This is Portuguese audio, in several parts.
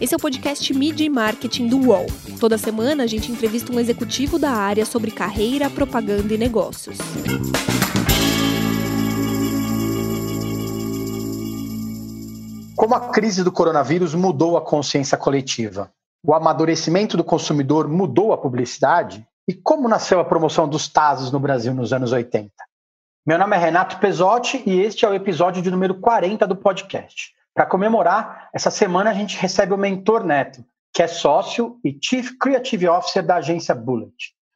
Esse é o podcast Media e Marketing do UOL. Toda semana a gente entrevista um executivo da área sobre carreira, propaganda e negócios. Como a crise do coronavírus mudou a consciência coletiva? O amadurecimento do consumidor mudou a publicidade? E como nasceu a promoção dos Tazos no Brasil nos anos 80? Meu nome é Renato Pesotti e este é o episódio de número 40 do podcast. Para comemorar, essa semana a gente recebe o Mentor Neto, que é sócio e Chief Creative Officer da agência Bullet.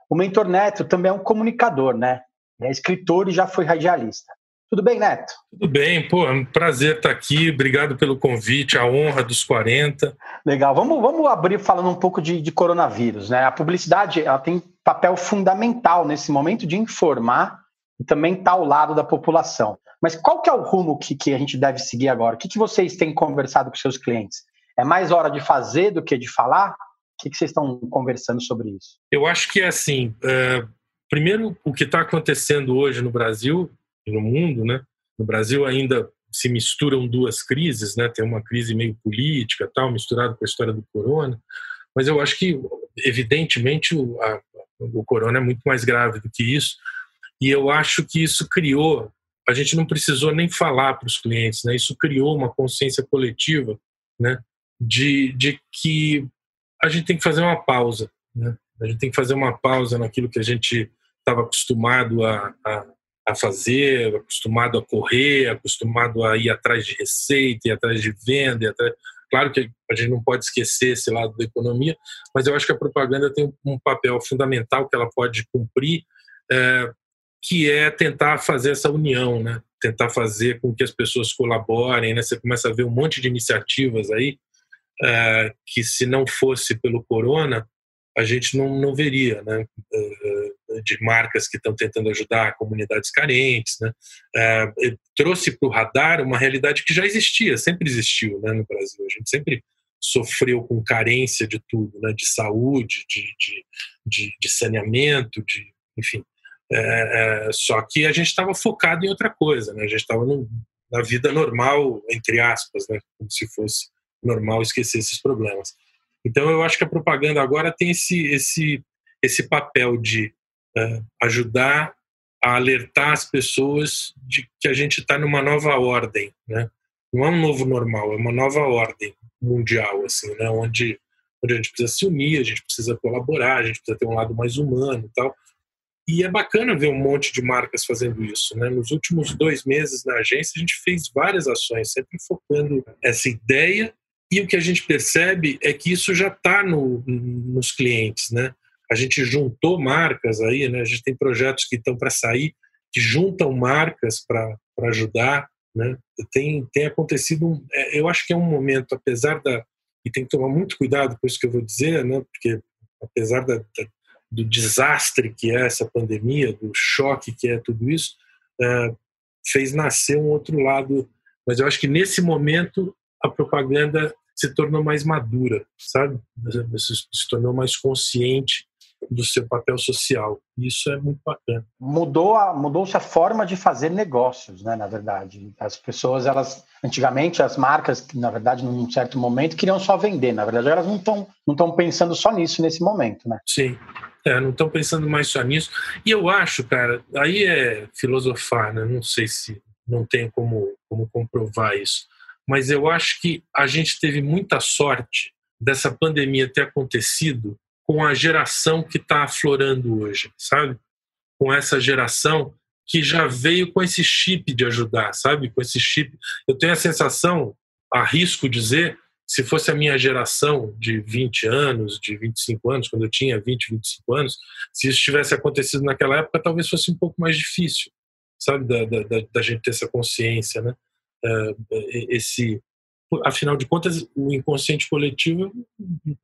O Mentor Neto também é um comunicador, né? Ele é escritor e já foi radialista. Tudo bem, Neto? Tudo bem, pô, é um prazer estar aqui. Obrigado pelo convite, a honra dos 40. Legal, vamos, vamos abrir falando um pouco de, de coronavírus, né? A publicidade ela tem papel fundamental nesse momento de informar e também estar tá ao lado da população. Mas qual que é o rumo que, que a gente deve seguir agora? O que, que vocês têm conversado com seus clientes? É mais hora de fazer do que de falar? O que, que vocês estão conversando sobre isso? Eu acho que é assim. É, primeiro, o que está acontecendo hoje no Brasil e no mundo, né? No Brasil ainda se misturam duas crises, né? Tem uma crise meio política, tal, misturado com a história do corona. Mas eu acho que, evidentemente, o, a, o corona é muito mais grave do que isso. E eu acho que isso criou, a gente não precisou nem falar para os clientes, né? Isso criou uma consciência coletiva, né? De, de que a gente tem que fazer uma pausa, né? A gente tem que fazer uma pausa naquilo que a gente estava acostumado a, a, a, fazer, acostumado a correr, acostumado a ir atrás de receita, ir atrás de venda, atrás... Claro que a gente não pode esquecer esse lado da economia, mas eu acho que a propaganda tem um papel fundamental que ela pode cumprir é, que é tentar fazer essa união, né? tentar fazer com que as pessoas colaborem. Né? Você começa a ver um monte de iniciativas aí é, que, se não fosse pelo corona, a gente não, não veria, né? É, de marcas que estão tentando ajudar comunidades carentes. Né? É, trouxe para o radar uma realidade que já existia, sempre existiu né, no Brasil. A gente sempre sofreu com carência de tudo, né? de saúde, de, de, de, de saneamento, de, enfim. É, é, só que a gente estava focado em outra coisa, né? A gente estava na vida normal, entre aspas, né? Como se fosse normal esquecer esses problemas. Então eu acho que a propaganda agora tem esse esse esse papel de é, ajudar a alertar as pessoas de que a gente está numa nova ordem, né? Não é um novo normal, é uma nova ordem mundial, assim, né? Onde onde a gente precisa se unir, a gente precisa colaborar, a gente precisa ter um lado mais humano e tal. E é bacana ver um monte de marcas fazendo isso. Né? Nos últimos dois meses na agência, a gente fez várias ações, sempre focando essa ideia. E o que a gente percebe é que isso já está no, nos clientes. Né? A gente juntou marcas aí, né? a gente tem projetos que estão para sair, que juntam marcas para ajudar. Né? Tem, tem acontecido, é, eu acho que é um momento, apesar da. E tem que tomar muito cuidado com isso que eu vou dizer, né? porque apesar da, da do desastre que é essa pandemia, do choque que é tudo isso, uh, fez nascer um outro lado. Mas eu acho que nesse momento a propaganda se tornou mais madura, sabe? Se, se tornou mais consciente do seu papel social. Isso é muito bacana. Mudou a, mudou-se a forma de fazer negócios, né? Na verdade, as pessoas, elas antigamente as marcas, na verdade, num certo momento queriam só vender. Na verdade, elas não estão não estão pensando só nisso nesse momento, né? Sim. É, não estão pensando mais só nisso. E eu acho, cara, aí é filosofar, né? Não sei se não tem como, como comprovar isso. Mas eu acho que a gente teve muita sorte dessa pandemia ter acontecido com a geração que está aflorando hoje, sabe? Com essa geração que já veio com esse chip de ajudar, sabe? Com esse chip. Eu tenho a sensação, arrisco dizer, se fosse a minha geração de 20 anos, de 25 anos, quando eu tinha 20, 25 anos, se isso tivesse acontecido naquela época, talvez fosse um pouco mais difícil, sabe, da, da, da gente ter essa consciência, né? Uh, esse, afinal de contas, o inconsciente coletivo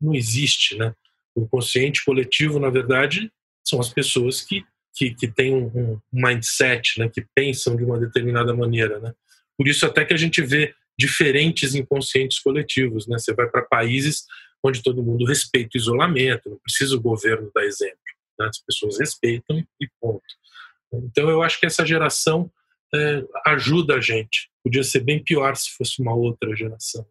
não existe, né? O inconsciente coletivo, na verdade, são as pessoas que que, que têm um, um mindset, né? Que pensam de uma determinada maneira, né? Por isso até que a gente vê diferentes inconscientes coletivos. Né? Você vai para países onde todo mundo respeita o isolamento, não precisa o governo dar exemplo. Né? As pessoas respeitam e ponto. Então eu acho que essa geração é, ajuda a gente. Podia ser bem pior se fosse uma outra geração.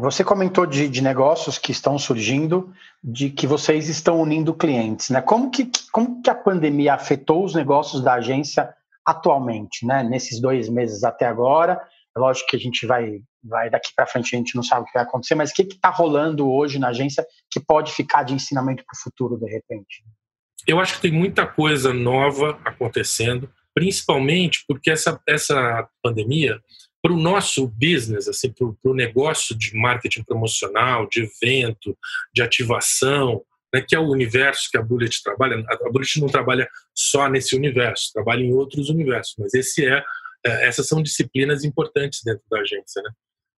Você comentou de, de, negócios que estão surgindo, de que vocês estão unindo clientes, né? Como que, como que a pandemia afetou os negócios da agência atualmente, né? Nesses dois meses até agora, é lógico que a gente vai, vai daqui para frente, a gente não sabe o que vai acontecer, mas o que está rolando hoje na agência que pode ficar de ensinamento para o futuro, de repente? Eu acho que tem muita coisa nova acontecendo, principalmente porque essa, essa pandemia para o nosso business, assim, para o negócio de marketing promocional, de evento, de ativação, né, que é o universo que a Bullet trabalha. A Bullet não trabalha só nesse universo, trabalha em outros universos, mas esse é, é essas são disciplinas importantes dentro da agência. Né?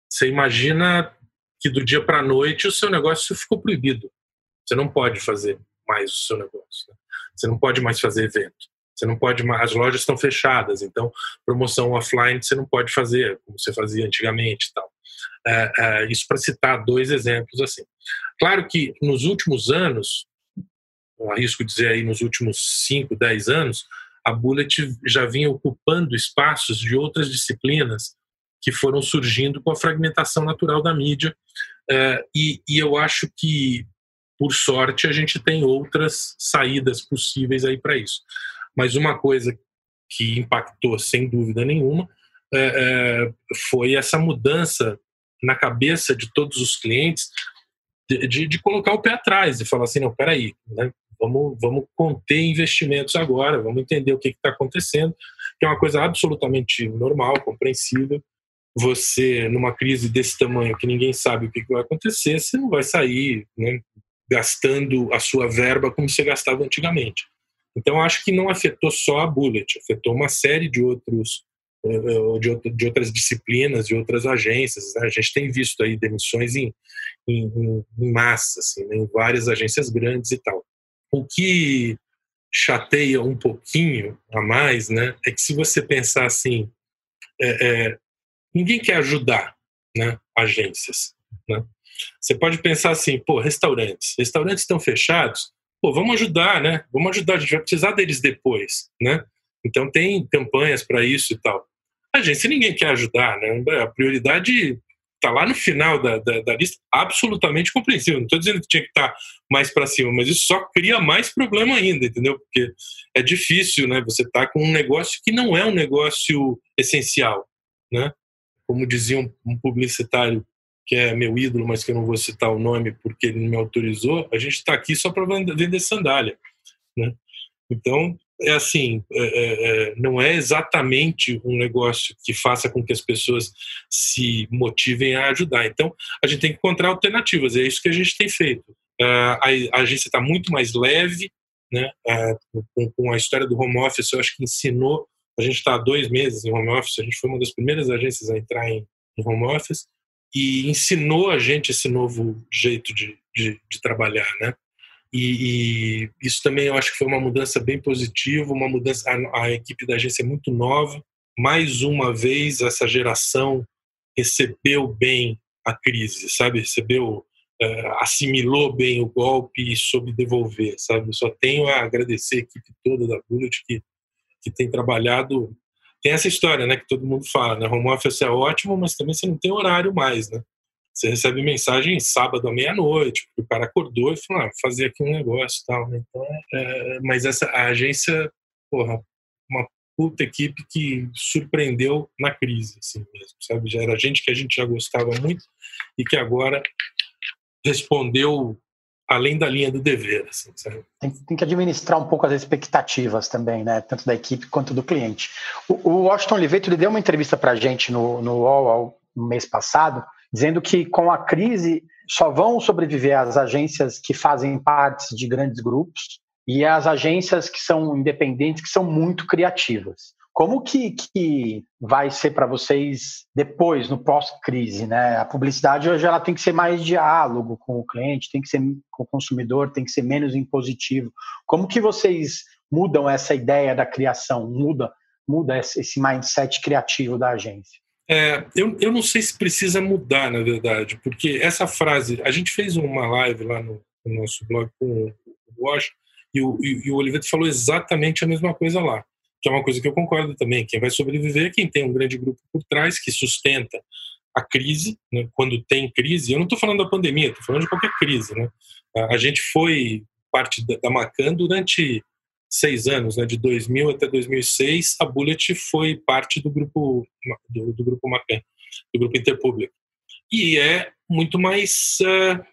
Você imagina que do dia para a noite o seu negócio ficou proibido. Você não pode fazer mais o seu negócio. Né? Você não pode mais fazer evento. Você não pode as lojas estão fechadas, então promoção offline você não pode fazer como você fazia antigamente, tal. É, é, isso para citar dois exemplos assim. Claro que nos últimos anos, arrisco dizer aí nos últimos 5, 10 anos, a Bullet já vinha ocupando espaços de outras disciplinas que foram surgindo com a fragmentação natural da mídia. É, e, e eu acho que, por sorte, a gente tem outras saídas possíveis aí para isso. Mas uma coisa que impactou sem dúvida nenhuma é, é, foi essa mudança na cabeça de todos os clientes de, de, de, colocar o pé atrás e falar assim, não, peraí, né? Vamos, vamos conter investimentos agora, vamos entender o que está acontecendo, que é uma coisa absolutamente normal, compreensível. Você, numa crise desse tamanho que ninguém sabe o que, que vai acontecer, você não vai sair né, gastando a sua verba como você gastava antigamente. Então, acho que não afetou só a Bullet, afetou uma série de outros eh, eh, de, outras disciplinas, de outras agências. Né? A gente tem visto aí demissões em, em, em massa, assim, né? em várias agências grandes e tal. O que chateia um pouquinho a mais, né, é que se você pensar assim, é, é, ninguém quer ajudar, né, agências, né? Você pode pensar assim, pô, restaurantes, restaurantes estão fechados, pô, vamos ajudar, né? Vamos ajudar, a gente vai precisar deles depois, né? Então tem campanhas para isso e tal. A gente, ninguém quer ajudar, né? A prioridade está lá no final da, da, da, lista, absolutamente compreensível. Não estou dizendo que tinha que estar tá mais para cima, mas isso só cria mais problema ainda, entendeu? Porque é difícil, né? Você tá com um negócio que não é um negócio essencial, né? Como dizia um, um publicitário que é meu ídolo, mas que eu não vou citar o nome porque ele não me autorizou, a gente está aqui só para vender sandália. Né? Então, é assim, é, é, é, não é exatamente um negócio que faça com que as pessoas se motivem a ajudar. Então, a gente tem que encontrar alternativas, é isso que a gente tem feito. a, a agência está muito mais leve, né? com, com, a história do home office, eu acho que ensinou. A gente está há dois meses em home office, a gente foi uma das primeiras agências a entrar em, em home office e ensinou a gente esse novo jeito de, de, de trabalhar, né? E, e, isso também eu acho que foi uma mudança bem positiva, uma mudança. A, a, equipe da agência é muito nova. Mais uma vez, essa geração recebeu bem a crise, sabe? Recebeu, uh, assimilou bem o golpe e soube devolver, sabe? Só tenho a agradecer a equipe toda da Bullet que, que tem trabalhado tem essa história, né, que todo mundo fala, né? Home office é ótimo, mas também você não tem horário mais, né? Você recebe mensagem sábado à meia-noite, o cara acordou e falou, ah, fazer aqui um negócio tal, né? Então, é, mas essa a agência, porra, uma puta equipe que surpreendeu na crise, assim mesmo, sabe? Já era gente que a gente já gostava muito e que agora respondeu além da linha do dever. Assim, tem, tem, que administrar um pouco as expectativas também, né? Tanto da equipe quanto do cliente. O, o Washington Oliveto ele deu uma entrevista para a gente no, no UOL no mês passado, dizendo que com a crise só vão sobreviver as agências que fazem parte de grandes grupos e as agências que são independentes, que são muito criativas. Como que, que vai ser para vocês depois, no pós-crise? Né? A publicidade hoje ela tem que ser mais diálogo com o cliente, tem que ser com o consumidor, tem que ser menos impositivo. Como que vocês mudam essa ideia da criação, muda, muda esse mindset criativo da agência? É, eu, eu não sei se precisa mudar, na verdade, porque essa frase, a gente fez uma live lá no, no nosso blog com o Wash, e o, e, e o Oliveto falou exatamente a mesma coisa lá que é uma coisa que eu concordo também. Quem vai sobreviver é quem tem um grande grupo por trás, que sustenta a crise, né, quando tem crise, eu não estou falando da pandemia, estou falando de qualquer crise. Né? A gente foi parte da, da Macan durante seis anos, né, de 2000 até 2006, a Bullet foi parte do grupo do, do grupo Macan, do grupo Interpublic. E é muito mais, uh,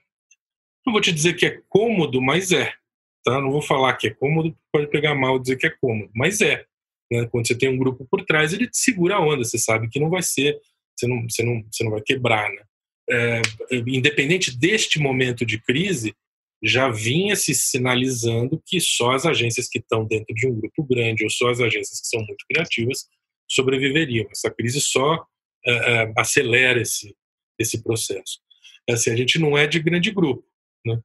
não vou te dizer que é cômodo, mas é. Tá? Não vou falar que é cômodo, pode pegar mal dizer que é cômodo, mas é. Né? Quando você tem um grupo por trás, ele te segura a onda, você sabe que não vai ser, você não, você não, você não vai quebrar. Né? É, independente deste momento de crise, já vinha se sinalizando que só as agências que estão dentro de um grupo grande ou só as agências que são muito criativas sobreviveriam. Essa crise só uh, uh, acelera esse, esse processo. Assim, a gente não é de grande grupo, né?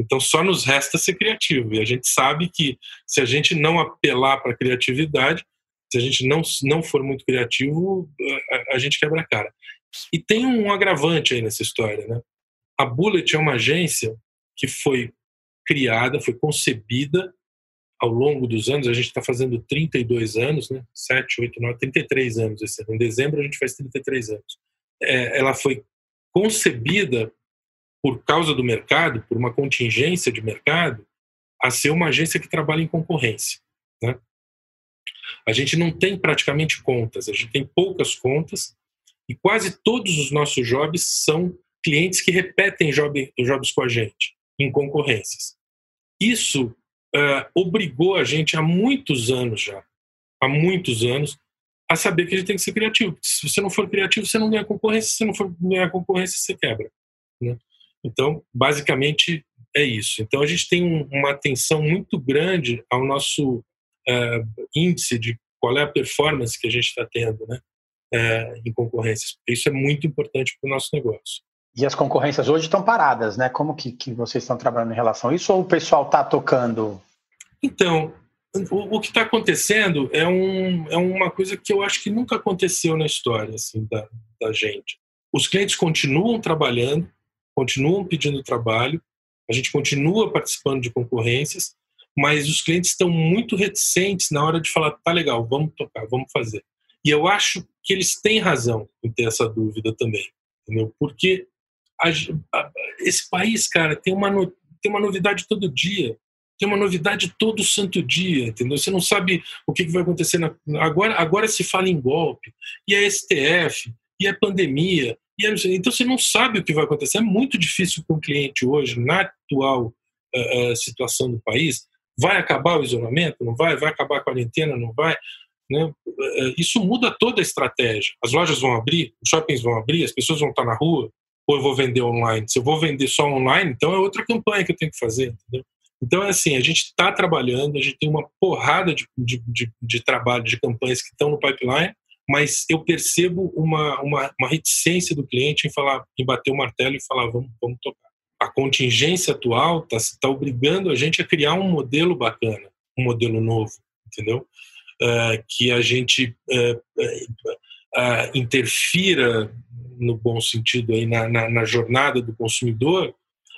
Então só nos resta ser criativo e a gente sabe que se a gente não apelar para a criatividade, se a gente não não for muito criativo, a, a gente quebra a cara. E tem um agravante aí nessa história, né? A Bullet é uma agência que foi criada, foi concebida ao longo dos anos. A gente está fazendo 32 anos, né? 7, 8, 9, 33 anos esse ano. Em dezembro a gente faz 33 anos. É, ela foi concebida por causa do mercado, por uma contingência de mercado, a ser uma agência que trabalha em concorrência. Né? A gente não tem praticamente contas, a gente tem poucas contas e quase todos os nossos jobs são clientes que repetem job, jobs com a gente em concorrências. Isso uh, obrigou a gente há muitos anos já, há muitos anos, a saber que a gente tem que ser criativo. Se você não for criativo, você não ganha concorrência. Se você não for ganhar concorrência, você quebra. Né? Então, basicamente, é isso. Então, a gente tem um, uma atenção muito grande ao nosso uh, índice de qual é a performance que a gente está tendo né? Uh, em concorrências. Isso é muito importante para o nosso negócio. E as concorrências hoje estão paradas, né? Como que, que vocês estão trabalhando em relação a isso? Ou o pessoal está tocando? Então, o, o que está acontecendo é, um, é uma coisa que eu acho que nunca aconteceu na história assim, da, da gente. Os clientes continuam trabalhando, continuam pedindo trabalho, a gente continua participando de concorrências, mas os clientes estão muito reticentes na hora de falar, tá legal, vamos tocar, vamos fazer. E eu acho que eles têm razão em ter essa dúvida também, entendeu? Porque esse país, cara, tem uma, tem uma novidade todo dia. Tem uma novidade todo santo dia, entendeu? Você não sabe o que, vai acontecer. Na, agora, agora se fala em golpe, e a STF, e a pandemia. E a, então você não sabe o que vai acontecer. É muito difícil para um cliente hoje, na atual uh, situação do país, vai acabar o isolamento? Não vai? Vai acabar a quarentena? Não vai? Né? Isso muda toda a estratégia. As lojas vão abrir, os shoppings vão abrir, as pessoas vão estar na rua, ou eu vou vender online? Se eu vou vender só online, então é outra campanha que eu tenho que fazer, entendeu? Então, é assim, a gente está trabalhando, a gente tem uma porrada de, de, de, de trabalho, de campanhas que estão no pipeline, mas eu percebo uma, uma, uma, reticência do cliente em falar, em bater o martelo e falar, vamos, vamos tocar. A contingência atual está tá obrigando a gente a criar um modelo bacana, um modelo novo, entendeu? Uh, que a gente uh, uh, interfira no bom sentido aí na, na, na, jornada do consumidor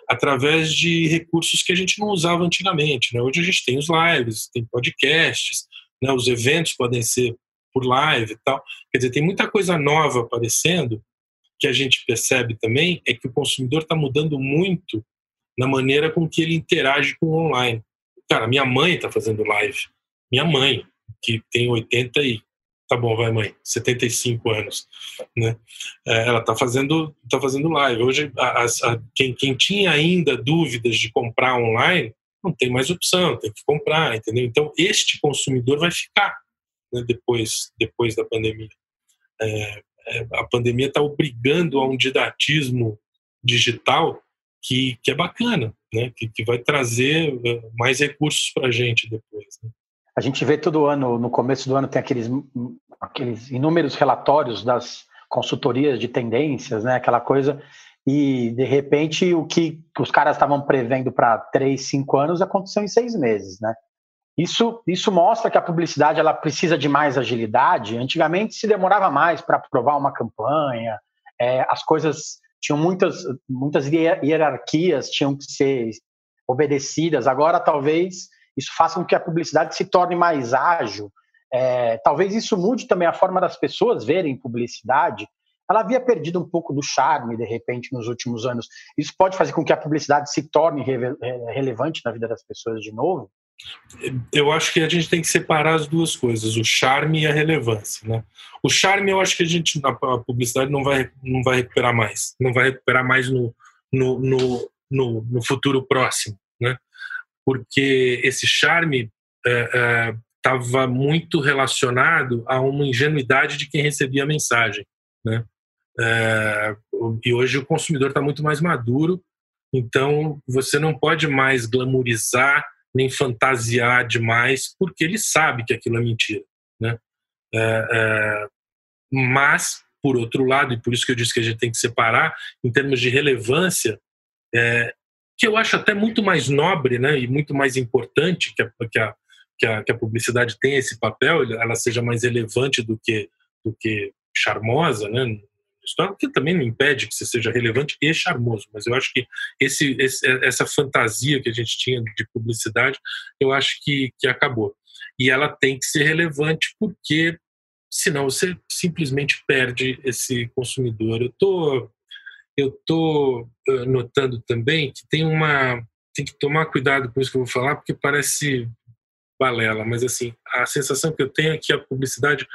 através de recursos que a gente não usava antigamente. Né? Hoje a gente tem os lives, tem podcasts, né? os eventos podem ser por live e tal. Quer dizer, tem muita coisa nova aparecendo que a gente percebe também é que o consumidor está mudando muito na maneira com que ele interage com o online. Cara, minha mãe está fazendo live. Minha mãe, que tem 80 e Tá bom, vai mãe, 75 anos, né? É, ela tá fazendo, tá fazendo live. Hoje, a, a, quem, quem tinha ainda dúvidas de comprar online, não tem mais opção, tem que comprar, entendeu? Então, este consumidor vai ficar né, depois, depois da pandemia. É, é, a pandemia está obrigando a um didatismo digital que, que é bacana, né? que, que vai trazer é, mais recursos para a gente depois. Né? A gente vê todo ano, no começo do ano, tem aqueles, aqueles inúmeros relatórios das consultorias de tendências, né? Aquela coisa. E, de repente, o que os caras estavam prevendo para três, cinco anos aconteceu em seis meses, né? Isso, isso mostra que a publicidade ela precisa de mais agilidade. Antigamente se demorava mais para aprovar uma campanha, é, as coisas tinham muitas, muitas hierarquias, tinham que ser obedecidas. Agora, talvez isso faça com que a publicidade se torne mais ágil. É, talvez isso mude também a forma das pessoas verem publicidade. ela havia perdido um pouco do charme, de repente, nos últimos anos. Isso pode fazer com que a publicidade se torne relevante na vida das pessoas de novo? Eu acho que a gente tem que separar as duas coisas, o charme e a relevância. Né? O charme, eu acho que a gente, a publicidade não vai, não vai recuperar mais, não vai recuperar mais no, no, no, no, no futuro próximo? Porque esse charme estava é, é, muito relacionado a uma ingenuidade de quem recebia a mensagem. Né? É, e hoje o consumidor está muito mais maduro, então você não pode mais glamorizar nem fantasiar demais, porque ele sabe que aquilo é mentira. Né? Mas, por outro lado, e por isso que eu disse que a gente tem que separar, em termos de relevância, é, que eu acho até muito mais nobre né, e muito mais importante que a, que a, que a, que a publicidade tenha esse papel, ela seja mais relevante do que, do que charmosa, né? história, que também não impede que você seja relevante e charmoso, mas eu acho que esse, esse, essa fantasia que a gente tinha de publicidade, eu acho que, que acabou. E ela tem que ser relevante porque senão você simplesmente perde esse consumidor. Eu tô eu tô eh, notando também que tem uma tem que tomar cuidado com isso que eu vou falar porque parece balela, mas assim, a sensação que eu tenho é que a publicidade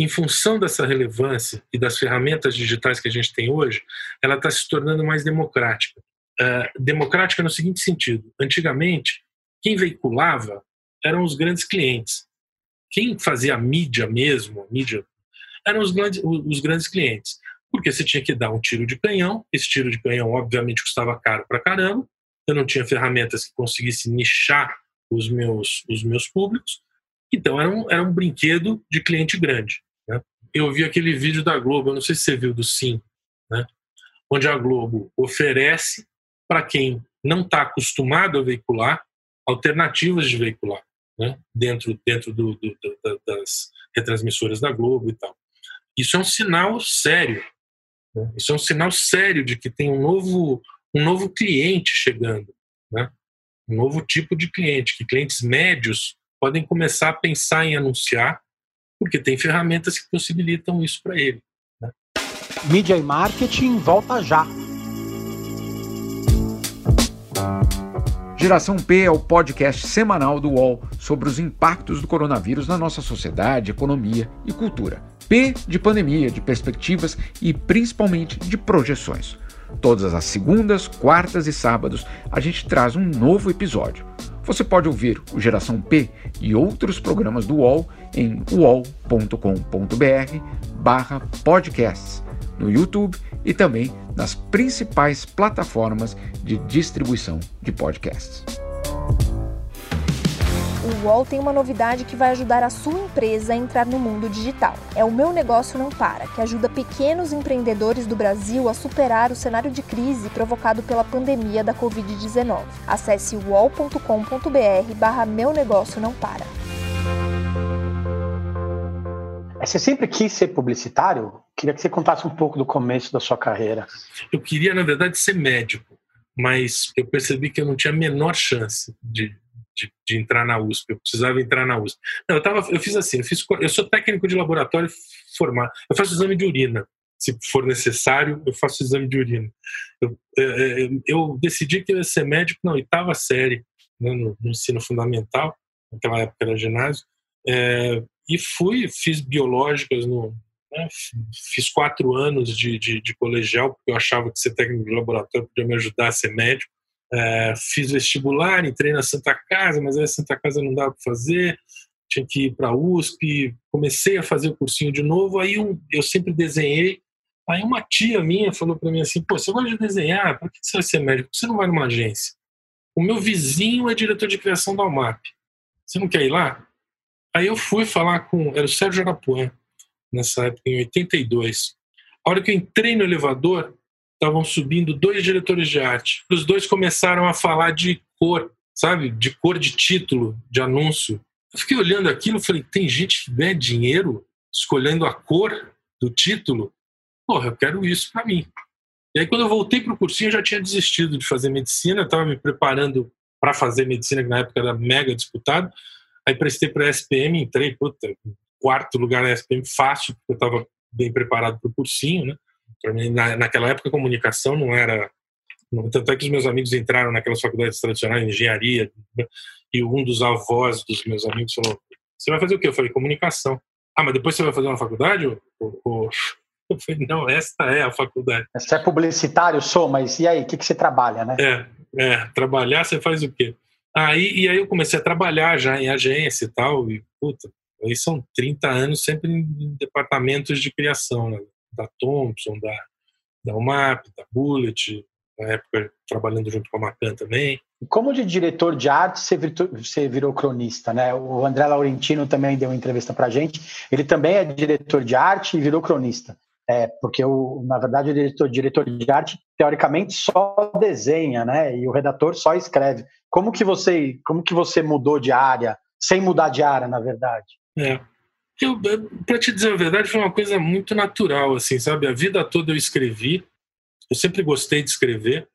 em função dessa relevância e das ferramentas digitais que a gente tem hoje, ela está se tornando mais democrática. Uh, democrática no seguinte sentido: antigamente, quem veiculava eram os grandes clientes. Quem fazia a mídia mesmo, a mídia, eram os grandes, os grandes clientes. Porque você tinha que dar um tiro de canhão, esse tiro de canhão, obviamente, custava caro para caramba, eu não tinha ferramentas que conseguissem nichar os meus, os meus públicos, então era um, era um brinquedo de cliente grande eu vi aquele vídeo da Globo, eu não sei se você viu do Sim, né? onde a Globo oferece para quem não está acostumado a veicular alternativas de veicular né? dentro, dentro do, do, do, das retransmissoras da Globo e tal. Isso é um sinal sério. Né? Isso é um sinal sério de que tem um novo, um novo cliente chegando. Né? Um novo tipo de cliente, que clientes médios podem começar a pensar em anunciar porque tem ferramentas que possibilitam isso para ele. Né? Mídia e marketing volta já. Geração P é o podcast semanal do UOL sobre os impactos do coronavírus na nossa sociedade, economia e cultura. P de pandemia, de perspectivas e principalmente de projeções. Todas as segundas, quartas e sábados a gente traz um novo episódio. Você pode ouvir o Geração P e outros programas do UOL em uol.com.br barra podcasts, no YouTube e também nas principais plataformas de distribuição de podcasts UOL tem uma novidade que vai ajudar a sua empresa a entrar no mundo digital. É o Meu Negócio Não Para, que ajuda pequenos empreendedores do Brasil a superar o cenário de crise provocado pela pandemia da Covid-19. Acesse uol.com.br barra Meu Negócio Não Para. Você sempre quis ser publicitário? Queria que você contasse um pouco do começo da sua carreira. Eu queria, na verdade, ser médico, mas eu percebi que eu não tinha a menor chance de, de, de, entrar na USP, eu precisava entrar na USP. Não, eu, tava, eu fiz assim, eu, fiz, eu sou técnico de laboratório formado, eu faço exame de urina, se for necessário, eu faço exame de urina. Eu, é, é, eu decidi que eu ia ser médico na oitava série, né, no, no, ensino fundamental, naquela época era ginásio, é, e fui, fiz biológicas no, né, fiz quatro anos de, de, de, colegial, porque eu achava que ser técnico de laboratório podia me ajudar a ser médico. É, fiz vestibular, entrei na Santa Casa, mas aí a Santa Casa não dava para fazer, tinha que ir para a USP. Comecei a fazer o cursinho de novo, aí um, eu sempre desenhei. Aí uma tia minha falou para mim assim: Pô, você gosta de desenhar? Por que você vai ser médico? Você não vai numa agência? O meu vizinho é diretor de criação da UMAP. Você não quer ir lá? Aí eu fui falar com. Era o Sérgio Arapuã, nessa época, em 82. A hora que eu entrei no elevador, estavam subindo dois diretores de arte. Os dois começaram a falar de cor, sabe? De cor de título, de anúncio. Eu fiquei olhando aquilo e falei: tem gente que ganha dinheiro escolhendo a cor do título? Porra, eu quero isso para mim. E aí, quando eu voltei para o cursinho, eu já tinha desistido de fazer medicina, estava me preparando para fazer medicina, que na época era mega disputado. Aí prestei para a SPM, entrei, puta, quarto lugar na SPM fácil, porque eu estava bem preparado para o cursinho, né? Mim, na, naquela época, comunicação não era. Tanto é que os meus amigos entraram naquelas faculdades tradicionais, engenharia, né? e um dos avós dos meus amigos falou: Você vai fazer o quê? Eu falei: Comunicação. Ah, mas depois você vai fazer uma faculdade? Eu, eu falei: Não, esta é a faculdade. Você é publicitário, sou, mas e aí? O que, que você trabalha, né? É, é, trabalhar você faz o quê? Aí, e aí eu comecei a trabalhar já em agência e tal, e puta, aí são 30 anos sempre em departamentos de criação, né? Da Thompson, da, da UMAP, da Bullet, na época trabalhando junto com a Macan também. Como de diretor de arte você virou, você virou cronista, né? O André Laurentino também deu uma entrevista para gente. Ele também é diretor de arte e virou cronista. É, porque o, na verdade o diretor, diretor de arte teoricamente só desenha, né? E o redator só escreve. Como que você, como que você mudou de área sem mudar de área, na verdade? É. Eu, para te dizer a verdade, foi uma coisa muito natural, assim, sabe? A vida toda eu escrevi. Eu sempre gostei de escrever.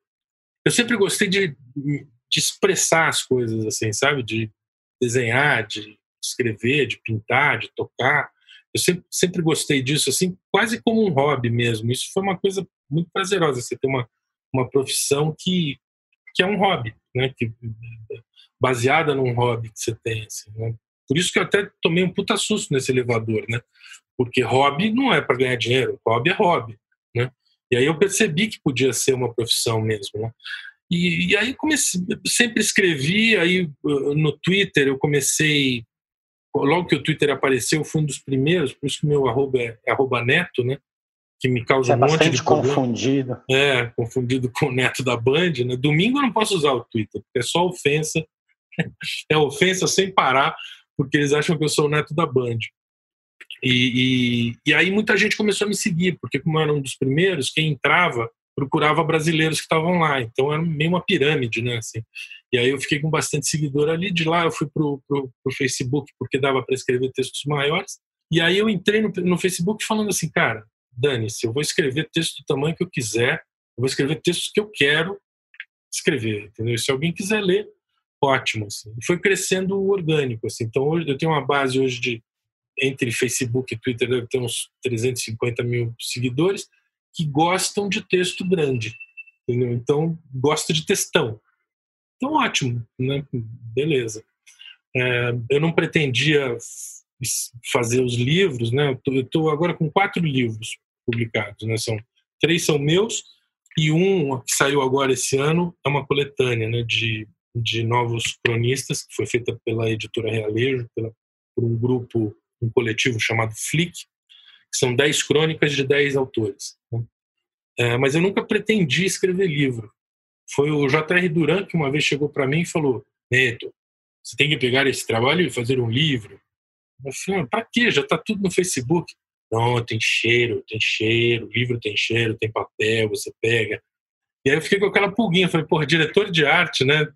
Eu sempre gostei de, de expressar as coisas, assim, sabe? De desenhar, de escrever, de pintar, de tocar. Eu sempre, sempre gostei disso, assim, quase como um hobby mesmo. Isso foi uma coisa muito prazerosa, você ter uma, uma profissão que, que é um hobby, né? Que, baseada num hobby que você tem. Assim, né? Por isso que eu até tomei um puta susto nesse elevador, né? Porque hobby não é para ganhar dinheiro, hobby é hobby, né? E aí eu percebi que podia ser uma profissão mesmo, né? E, e aí comecei, sempre escrevi, aí no Twitter eu comecei logo que o Twitter apareceu, eu fui um dos primeiros, por isso que meu arroba é, é arroba neto, né? Que me causa é um monte de confundido. É, confundido com o neto da Band, né? Domingo eu não posso usar o Twitter, porque é só ofensa. é ofensa sem parar, porque eles acham que eu sou o neto da Band. E, e, e aí muita gente começou a me seguir, porque como eu era um dos primeiros, quem entrava procurava brasileiros que estavam lá. Então era meio uma pirâmide, né? Assim. E aí eu fiquei com bastante seguidor ali. De lá eu fui pro, pro, pro Facebook porque dava para escrever textos maiores. E aí eu entrei no, no Facebook falando assim, cara, dane-se, eu vou escrever texto do tamanho que eu quiser, eu vou escrever textos que eu quero escrever, entendeu? Se alguém quiser ler, ótimo. Assim. Foi crescendo orgânico. Assim. Então hoje eu tenho uma base hoje de entre Facebook e Twitter deve ter uns 350 mil seguidores que gostam de texto grande, entendeu? Então gosta de textão. Então, ótimo, né? Beleza. É, eu não pretendia fazer os livros, né? Eu estou agora com quatro livros publicados, né? São três são meus e um que saiu agora esse ano é uma coletânea, né? De de novos cronistas que foi feita pela editora Realejo, pela, por um grupo, um coletivo chamado Flick, que são dez crônicas de dez autores. Né? É, mas eu nunca pretendi escrever livro. Foi o J.R. Duran que uma vez chegou para mim e falou: Neto, você tem que pegar esse trabalho e fazer um livro. Eu falei: ah, para quê? Já está tudo no Facebook. Não, tem cheiro, tem cheiro, livro tem cheiro, tem papel, você pega. E aí eu fiquei com aquela pulguinha, falei, porra, diretor de arte, né?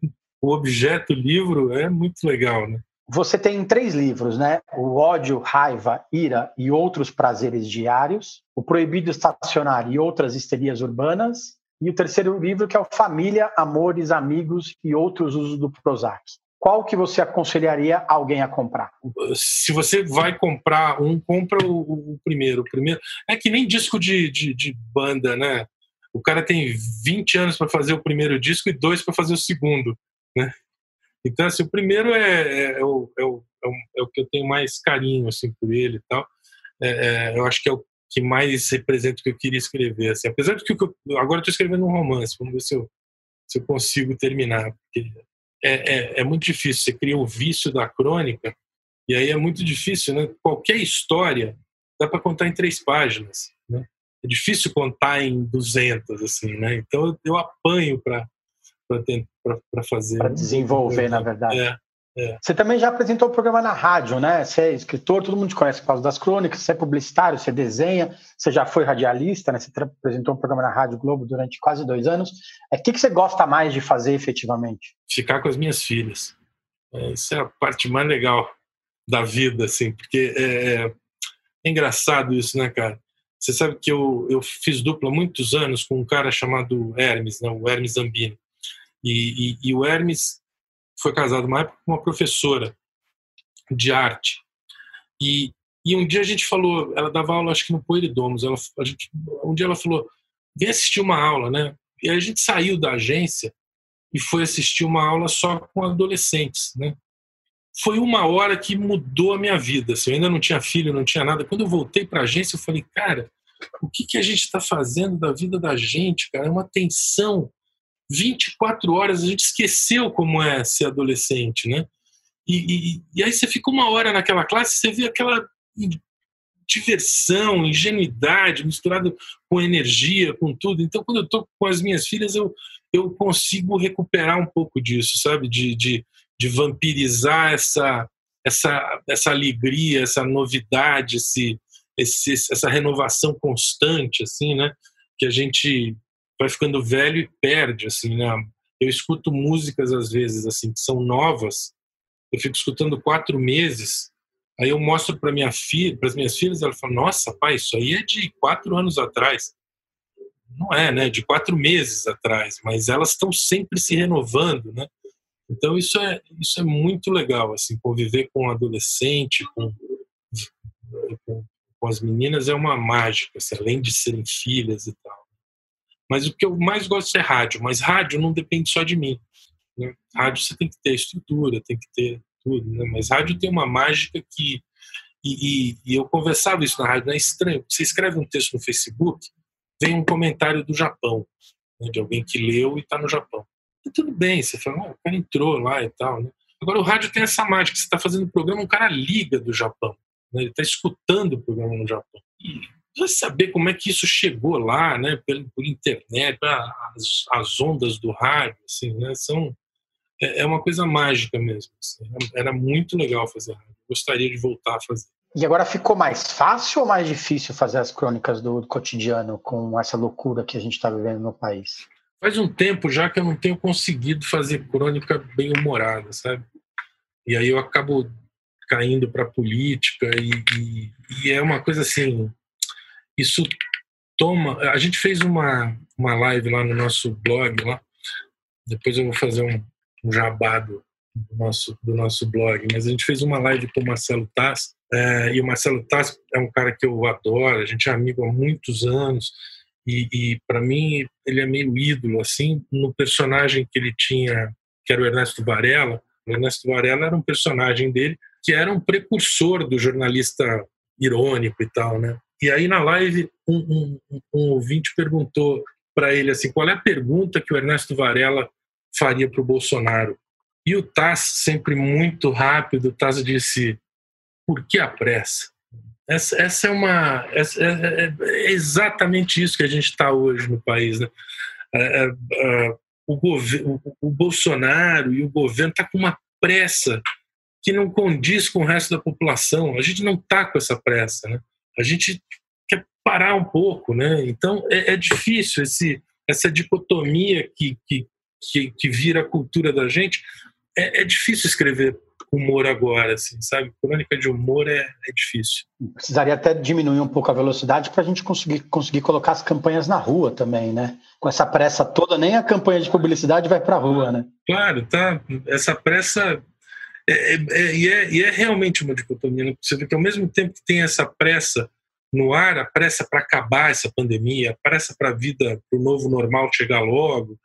O objeto livro é muito legal, né? Você tem três livros, né? O ódio, raiva, ira e outros prazeres diários, o proibido estacionar e outras histerias urbanas, e o terceiro livro que é o Família, Amores, Amigos e outros usos do Prozac. Qual que você aconselharia alguém a comprar? Se você vai comprar um, compra o, o primeiro. O primeiro é que nem disco de, de, de banda, né? O cara tem 20 anos para fazer o primeiro disco e dois para fazer o segundo, né? Então, assim, o primeiro é, é, é, o, é, o, é, o, que eu tenho mais carinho assim, por ele e tal. É, eu acho que é o que mais representa o que eu queria escrever. Assim. Apesar de que eu, agora estou escrevendo um romance, vamos ver se eu, se eu consigo terminar. Porque é, é, é, muito difícil, você cria o vício da crônica, e aí é muito difícil, né? Qualquer história dá para contar em três páginas, né? É difícil contar em 200, assim, né? Então eu apanho para fazer. Para desenvolver, na verdade. É. É. Você também já apresentou o programa na rádio, né? Você é escritor, todo mundo te conhece por causa das crônicas, você é publicitário, você desenha, você já foi radialista, né? Você apresentou um programa na Rádio Globo durante quase dois anos. É, o que, que você gosta mais de fazer efetivamente? Ficar com as minhas filhas. É, isso é a parte mais legal da vida, assim, porque é, é, é engraçado isso, né, cara? Você sabe que eu, eu fiz dupla muitos anos com um cara chamado Hermes, né? o Hermes Zambini. E, e, e o Hermes foi casado uma época com uma professora de arte. E, E um dia a gente falou, ela dava aula, acho que no Poeridomos, ela, a gente, um dia ela falou, vem assistir uma aula, né? E a gente saiu da agência e foi assistir uma aula só com adolescentes, né? Foi uma hora que mudou a minha vida. Assim, eu ainda não tinha filho, não tinha nada. Quando eu voltei para a agência, eu falei, cara, o que, que a gente está fazendo da vida da gente, cara? É uma tensão. 24 horas, a gente esqueceu como é ser adolescente, né? E, e, e aí você fica uma hora naquela classe, você vê aquela diversão, ingenuidade misturado com energia, com tudo. Então, quando eu estou com as minhas filhas, eu, eu consigo recuperar um pouco disso, sabe? De, de, de vampirizar essa, essa, essa alegria, essa novidade, esse, esse, essa renovação constante, assim, né? Que a gente vai ficando velho e perde, assim, né? Eu escuto músicas às vezes assim que são novas, eu fico escutando quatro meses, aí eu mostro para minha filha, para as minhas filhas, ela fala: Nossa, pai, isso aí é de quatro anos atrás. Não é, né? De quatro meses atrás, mas elas estão sempre se renovando, né? Então isso é isso é muito legal, assim, conviver com um adolescente, com, com com as meninas é uma mágica, assim, além de serem filhas e tal. Mas o que eu mais gosto é rádio, mas rádio não depende só de mim. Né? Rádio você tem que ter estrutura, tem que ter tudo, né? mas rádio tem uma mágica que. E, e, e eu conversava isso na rádio, é estranho. Você escreve um texto no Facebook, vem um comentário do Japão, né? de alguém que leu e está no Japão. E tudo bem, você fala, oh, o cara entrou lá e tal. Né? Agora o rádio tem essa mágica, você está fazendo um programa, um cara liga do Japão. Né? Ele está escutando o programa no Japão. Precisa saber como é que isso chegou lá, né? Por, por internet, as, as, ondas do rádio, assim, né? São é, é uma coisa mágica mesmo. Assim. Era muito legal fazer rádio. Gostaria de voltar a fazer. E agora ficou mais fácil ou mais difícil fazer as crônicas do, cotidiano com essa loucura que a gente está vivendo no país? Faz um tempo já que eu não tenho conseguido fazer crônica bem humorada, sabe? E aí eu acabo caindo para política e, e, e, é uma coisa assim, isso toma. A gente fez uma, uma live lá no nosso blog lá. Depois eu vou fazer um, um jabado do nosso, do nosso blog, mas a gente fez uma live com o Marcelo Tass, é, e o Marcelo Tass é um cara que eu adoro, a gente é amigo há muitos anos, e, e para mim ele é meio ídolo, assim, no personagem que ele tinha, que era o Ernesto Varela, o Ernesto Varela era um personagem dele que era um precursor do jornalista irônico e tal, né? E aí na live um, um, um ouvinte perguntou para ele assim, qual é a pergunta que o Ernesto Varela faria para o Bolsonaro? E o Tass, sempre muito rápido, o Tass disse, por que a pressa? Essa, essa é uma essa, é, é, é, exatamente isso que a gente está hoje no país, né? É, é, é o, governo, o Bolsonaro e o governo tá com uma pressa que não condiz com o resto da população. A gente não está com essa pressa, né? A gente quer parar um pouco, né? Então é, é difícil esse, essa dicotomia que, que, que, que, vira a cultura da gente. É, é, difícil escrever humor agora, assim, sabe? Crônica de humor é, é difícil. Precisaria até diminuir um pouco a velocidade para a gente conseguir, conseguir colocar as campanhas na rua também, né? Com essa pressa toda, nem a campanha de publicidade vai para a rua, né? Claro, tá. Essa pressa e, é, e é realmente uma dicotomia. Né? Você vê que ao mesmo tempo que tem essa pressa no ar, a pressa para acabar essa pandemia, a pressa para a vida, para o novo normal chegar logo,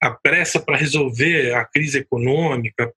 a pressa para resolver a crise econômica,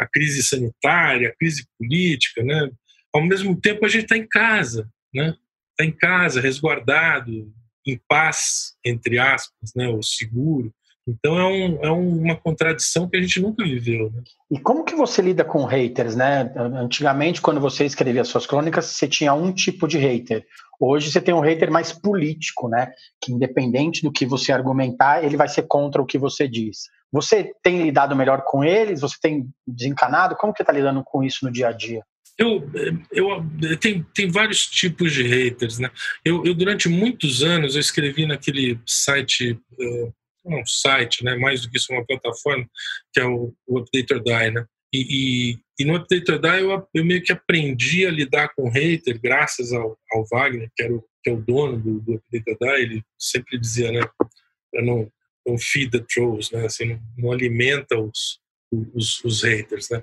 a crise sanitária, a crise política, né? Ao mesmo tempo a gente está em casa, né? Está em casa, resguardado, em paz, entre aspas, né? O seguro. Então é, um, é uma contradição que a gente nunca viveu. Né? E como que você lida com haters, né? Antigamente, quando você escrevia suas crônicas, você tinha um tipo de hater. Hoje você tem um hater mais político, né? Que independente do que você argumentar, ele vai ser contra o que você diz. Você tem lidado melhor com eles? Você tem desencanado? Como que está lidando com isso no dia a dia? Eu, eu, eu tem, tem vários tipos de haters, né? Eu, eu durante muitos anos eu escrevi naquele site uh, um site, né, mais do que isso, uma plataforma, que é o, o Update or Die, né? E, e, e, no Update or Die eu, eu meio que aprendi a lidar com hater graças ao, ao Wagner, que, era o, que é o dono do, do Update or Die, ele sempre dizia, né, para não, não feed the trolls, né, assim, não, não alimenta os, os, os haters, né.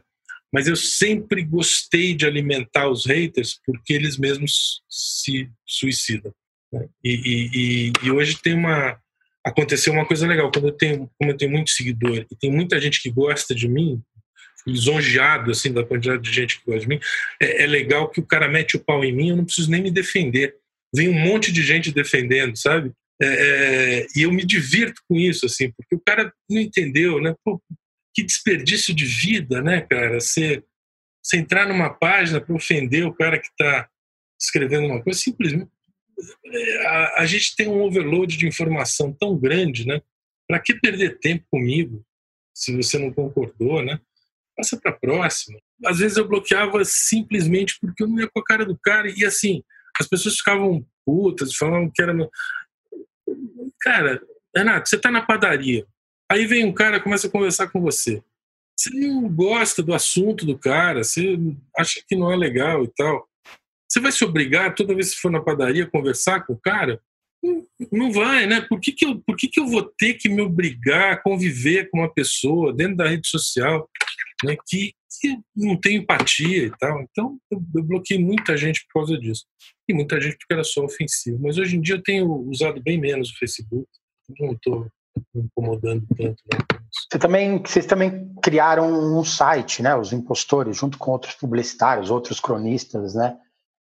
mas eu sempre gostei de alimentar os haters porque eles mesmos se suicidam. Né? E, e, e, hoje tem uma aconteceu uma coisa legal quando eu tenho como eu tenho muito seguidor e tem muita gente que gosta de mim lisonjeado assim da quantidade de gente que gosta de mim é, é legal que o cara mete o pau em mim eu não preciso nem me defender vem um monte de gente defendendo sabe é, é, e eu me divirto com isso assim porque o cara não entendeu né Pô, que desperdício de vida, né, cara? Você, você entrar numa página para ofender o cara que está escrevendo uma coisa, simplesmente. A, a, gente tem um overload de informação tão grande, né? Para que perder tempo comigo se você não concordou, né? Passa para próxima. Às vezes eu bloqueava simplesmente porque eu não ia com a cara do cara e assim as pessoas ficavam putas, falavam que era. Cara, Renato, você está na padaria, Aí vem um cara começa a conversar com você. Você não gosta do assunto do cara, você acha que não é legal e tal. Você vai se obrigar toda vez que for na padaria a conversar com o cara? Não vai, né? Por que, que, eu, por que, que eu vou ter que me obrigar a conviver com uma pessoa dentro da rede social né, que, que não tem empatia e tal? Então, eu, eu bloqueei muita gente por causa disso. E muita gente porque era só ofensivo. Mas hoje em dia eu tenho usado bem menos o Facebook. Não estou me incomodando tanto. Né, Você também, vocês também criaram um site, né? Os impostores, junto com outros publicitários, outros cronistas, né?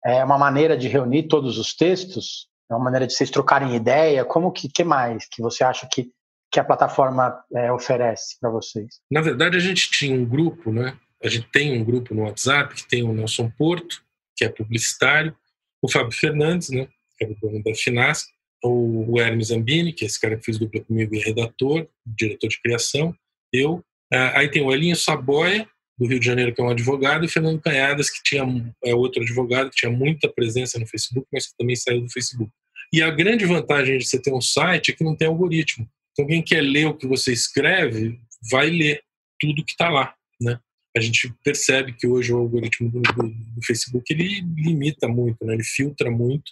É uma maneira de reunir todos os textos, é uma maneira de vocês trocarem ideia. Como que, que mais que você acha que, que a plataforma é, oferece para vocês? Na verdade, a gente tinha um grupo, né? A gente tem um grupo no WhatsApp que tem o Nelson Porto, que é publicitário, o Fábio Fernandes, né? Que é o dono da Finasca, o Hermes Zambini, que é esse cara que fez dupla comigo e é redator, diretor de criação, eu. Ah, aí tem o Elinho Saboia, do Rio de Janeiro, que é um advogado, e Fernando Canhadas, que tinha é outro advogado, que tinha muita presença no Facebook, mas que também saiu do Facebook. E a grande vantagem de você ter um site é que não tem algoritmo. Então, quem quer ler o que você escreve, vai ler tudo que está lá. Né? A gente percebe que hoje o algoritmo do, do, do Facebook ele limita muito, né? ele filtra muito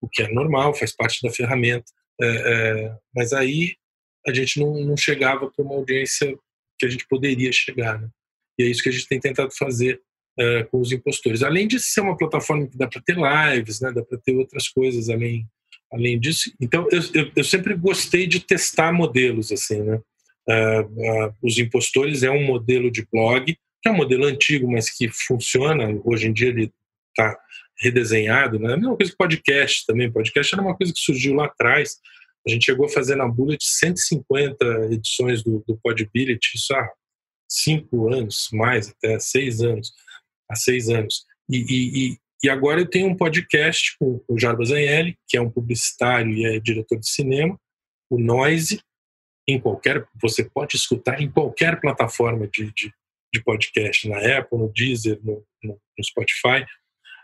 o que é normal, faz parte da ferramenta. É, é, mas aí a gente não, não chegava para uma audiência que a gente poderia chegar. Né? E é isso que a gente tem tentado fazer é, com os impostores. Além de ser uma plataforma que dá para ter lives, né? dá para ter outras coisas além, além disso. Então, eu, eu, eu sempre gostei de testar modelos. assim, né? Uh, uh, os impostores é um modelo de blog, que é um modelo antigo, mas que funciona. Hoje em dia ele está redesenhado, né? A mesma coisa que podcast também. Podcast era uma coisa que surgiu lá atrás. A gente chegou a fazer na Bullet 150 edições do, do Podbility, isso há cinco anos, mais até seis anos, há seis anos. E, e, e agora eu tenho um podcast com o Jarbas Anelli, que é um publicitário e é diretor de cinema, o Noise, em qualquer, você pode escutar em qualquer plataforma de, de, de podcast, na Apple, no Deezer, no, no, no Spotify.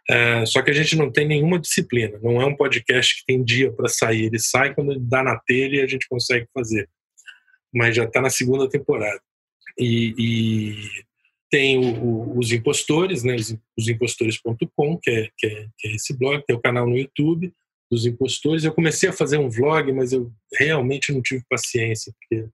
É, só que a gente não tem nenhuma disciplina. Não é um podcast que tem dia para sair. Ele sai quando dá na telha e a gente consegue fazer. Mas já está na segunda temporada. E, e tem o, o, os impostores, né? Os, impostores.com, que é, que, é, que é esse blog. Tem o canal no YouTube dos impostores. Eu comecei a fazer um vlog, mas eu realmente não tive paciência, porque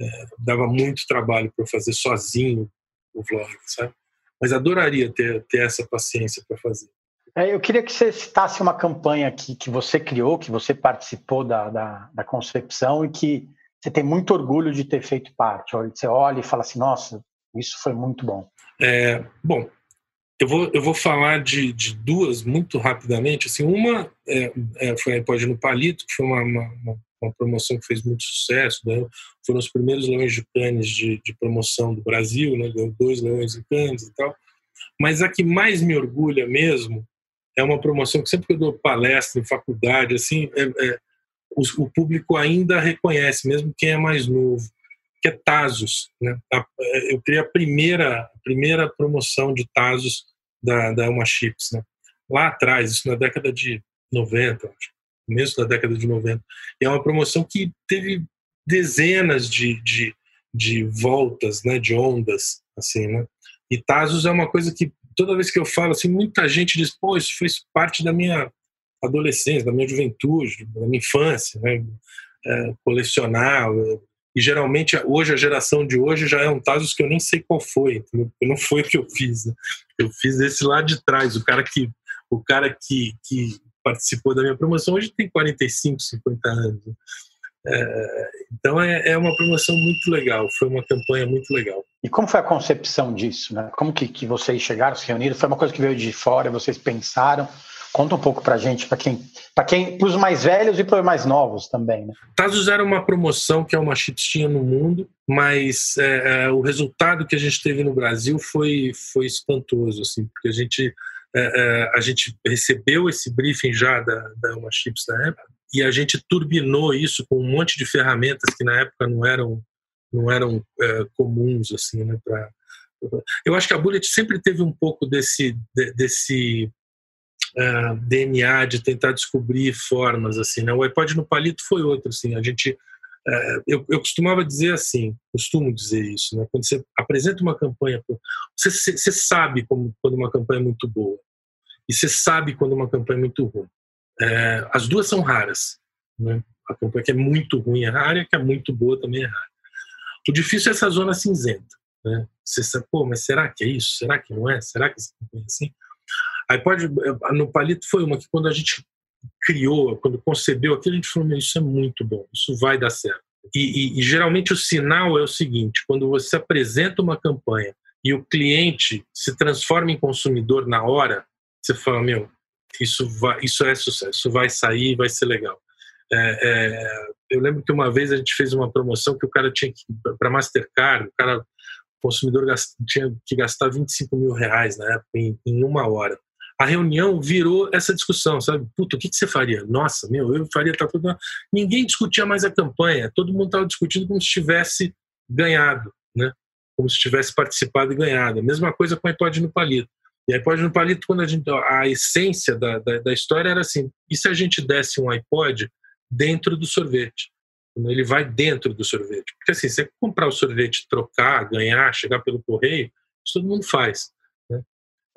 é, dava muito trabalho para fazer sozinho o vlog, sabe? mas adoraria ter, ter essa paciência para fazer. É, eu queria que você citasse uma campanha que, que você criou, que você participou da, da, da concepção e que você tem muito orgulho de ter feito parte. Você olha e fala assim, nossa, isso foi muito bom. É, bom, eu vou, eu vou falar de, de duas muito rapidamente. Assim, uma é, é, foi a Pode no Palito, que foi uma, uma, uma, promoção que fez muito sucesso. Né? Foram os primeiros Leões de Cannes de, de promoção do Brasil, né? ganhou dois Leões de Cannes e tal. Mas a que mais me orgulha mesmo é uma promoção que sempre que eu dou palestra em faculdade, assim, é, é, o, o, público ainda reconhece, mesmo quem é mais novo, que é Tazos. Né? Eu criei a primeira, a primeira promoção de Tazos da, da Uma Chips, né? lá atrás, isso na década de 90, acho, começo da década de 90. E é uma promoção que teve dezenas de, de, de voltas, né, de ondas, assim, né? E Tazos é uma coisa que toda vez que eu falo, assim, muita gente diz, pô, isso fez parte da minha adolescência, da minha juventude, da minha infância, né? É, colecionar, E geralmente, hoje, a geração de hoje já é um Tazos que eu nem sei qual foi, entendeu? não foi o que eu fiz. Né? Eu fiz esse lá de trás, o cara que, o cara que, que participou da minha promoção hoje tem 45, 50 anos. Né? É, então é, é, uma promoção muito legal, foi uma campanha muito legal. E como foi a concepção disso? Né? Como que, que vocês chegaram, se reuniram? Foi uma coisa que veio de fora, vocês pensaram? Conta um pouco para gente, para quem, para quem, para os mais velhos e para os mais novos também. Né? Tazos era uma promoção que a Uma Chips tinha no mundo, mas é, é, o resultado que a gente teve no Brasil foi foi espantoso, assim, porque a gente é, é a gente recebeu esse briefing já da, da Uma Chips na época e a gente turbinou isso com um monte de ferramentas que na época não eram não eram é, comuns assim, né? Pra, eu acho que a Bullet sempre teve um pouco desse desse uh, DNA de tentar descobrir formas assim né o iPod no palito foi outro assim a gente uh, eu, eu costumava dizer assim costumo dizer isso né quando você apresenta uma campanha você, você sabe como, quando uma campanha é muito boa e você sabe quando uma campanha é muito ruim é, as duas são raras né a campanha que é muito ruim é rara e a que é muito boa também é rara o difícil é essa zona cinzenta né? Você sabe, pô, mas será que é isso? Será que não é? Será que essa campanha é assim? Aí pode, no Palito foi uma que quando a gente criou, quando concebeu aquilo, a gente falou, isso é muito bom, isso vai dar certo. E, e, e, geralmente o sinal é o seguinte: quando você apresenta uma campanha e o cliente se transforma em consumidor na hora, você fala, meu, isso, vai, isso é sucesso, isso vai sair, vai ser legal. É, é, eu lembro que uma vez a gente fez uma promoção que o cara tinha que, para Mastercard, o cara, o consumidor gast, tinha que gastar 25 mil reais na época, em, em uma hora a reunião virou essa discussão, sabe? Puta, o que, que você faria? Nossa, meu, eu faria tal coisa. Ninguém discutia mais a campanha, todo mundo estava discutindo como se tivesse ganhado, né? Como se tivesse participado e ganhado. A mesma coisa com a iPod no palito. E iPod no palito, quando a gente. A essência da, da, da história era assim: e se a gente desse um iPod dentro do sorvete? Ele vai dentro do sorvete. Porque assim, você comprar o sorvete, trocar, ganhar, chegar pelo correio, isso todo mundo faz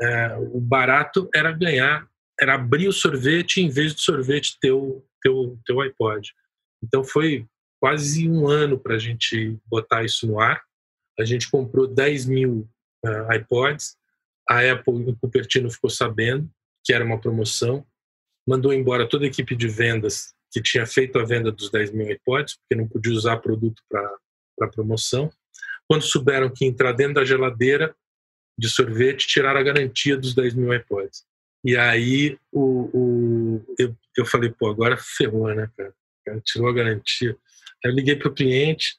é, o barato era ganhar, era abrir o sorvete em vez do sorvete ter o teu, teu iPod. Então foi quase um ano para a gente botar isso no ar. A gente comprou 10 mil uh, iPods. A Apple, o Cupertino ficou sabendo que era uma promoção, mandou embora toda a equipe de vendas que tinha feito a venda dos 10 mil iPods, porque não podia usar produto para promoção. Quando souberam que entrar dentro da geladeira de sorvete tiraram a garantia dos 10 mil iPods. E aí o, o, eu, eu falei, pô, agora ferrou, né, cara? cara tirou a garantia. Aí eu liguei pro cliente,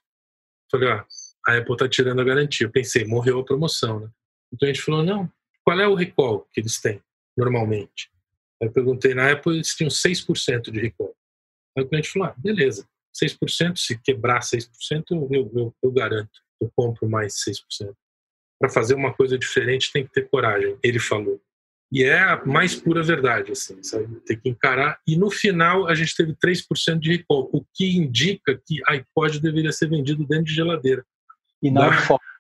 falei, ó, a Apple tá tirando a garantia. Eu pensei, morreu a promoção, né? O cliente falou, não, qual é o recall que eles têm, normalmente? Aí eu perguntei na Apple, eles tinham 6% de recall. Aí o cliente falou, ah, beleza, 6%, se quebrar 6%, eu, eu, eu garanto, eu compro mais 6% para fazer uma coisa diferente tem que ter coragem, ele falou. E é a mais pura verdade, assim, sabe? Tem que encarar. E no final a gente teve 3% de recall, o que indica que iPod deveria ser vendido dentro de geladeira. E não fora.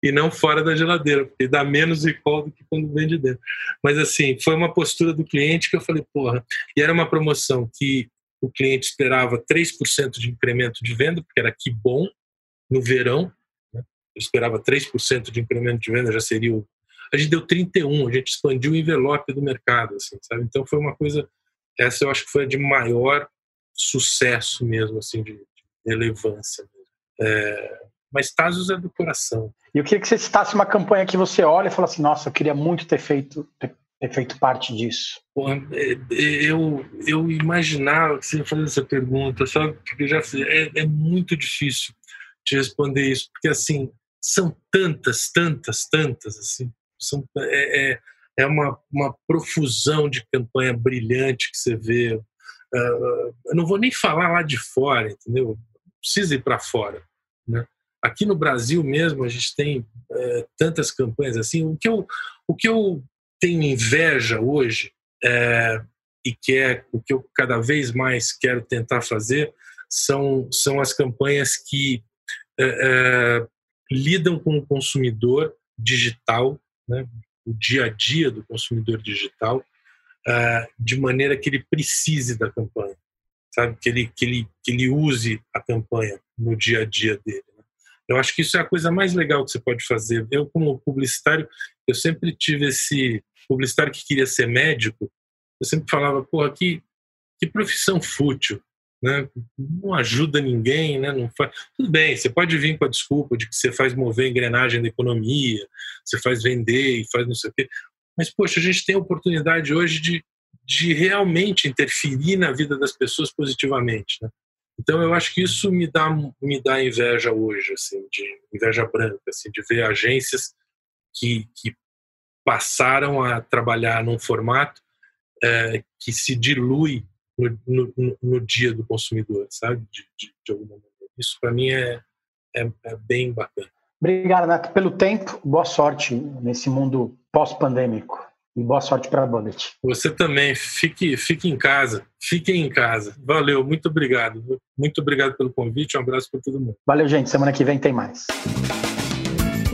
E não fora da geladeira, porque dá menos recall do que quando vende dentro. Mas assim, foi uma postura do cliente que eu falei, porra. E era uma promoção que o cliente esperava 3% de incremento de venda, porque era que bom no verão, eu esperava 3% de incremento de venda, já seria o... A gente deu 31, a gente expandiu o envelope do mercado, assim, sabe? Então foi uma coisa, essa eu acho que foi a de maior sucesso mesmo, assim, de, de relevância. É, mas Tazos é do coração. E eu queria que você citasse uma campanha que você olha e fala assim, nossa, eu queria muito ter feito, ter, ter feito parte disso. É, é, eu, eu imaginava que você ia fazer essa pergunta, sabe? Porque já é, é muito difícil de responder isso, porque assim, são tantas, tantas, tantas, assim, são, é, é, é uma, uma profusão de campanha brilhante que você vê. Uh, eu não vou nem falar lá de fora, entendeu? Precisa ir para fora, né? Aqui no Brasil mesmo a gente tem é, tantas campanhas assim. O que eu, o que eu tenho inveja hoje é, e que é o que eu cada vez mais quero tentar fazer são, são as campanhas que é lidam com o consumidor digital, né, o dia a dia do consumidor digital, uh, de maneira que ele precise da campanha. sabe? Que ele, que ele, que ele use a campanha no dia a dia dele. Né? Eu acho que isso é a coisa mais legal que você pode fazer. Eu, como publicitário, eu sempre tive esse publicitário que queria ser médico, eu sempre falava, porra, que, que profissão fútil, né? Não ajuda ninguém, né? Não faz... Tudo bem, você pode vir com a desculpa de que você faz mover a engrenagem da economia, você faz vender e faz não sei o quê. Mas, poxa, a gente tem a oportunidade hoje de, de realmente interferir na vida das pessoas positivamente, né? Então eu acho que isso me dá me dá inveja hoje, assim, de inveja branca, assim, de ver agências que, que passaram a trabalhar num formato é, que se dilui no, no, no, dia do consumidor, sabe? De, de, de alguma maneira. Isso para mim é, é, é, bem bacana. Obrigado, Nath, pelo tempo. Boa sorte nesse mundo pós-pandêmico. E boa sorte para a Bullet. Você também. Fique, fique em casa. Fiquem em casa. Valeu, muito obrigado. Muito obrigado pelo convite. Um abraço para todo mundo. Valeu, gente. Semana que vem tem mais.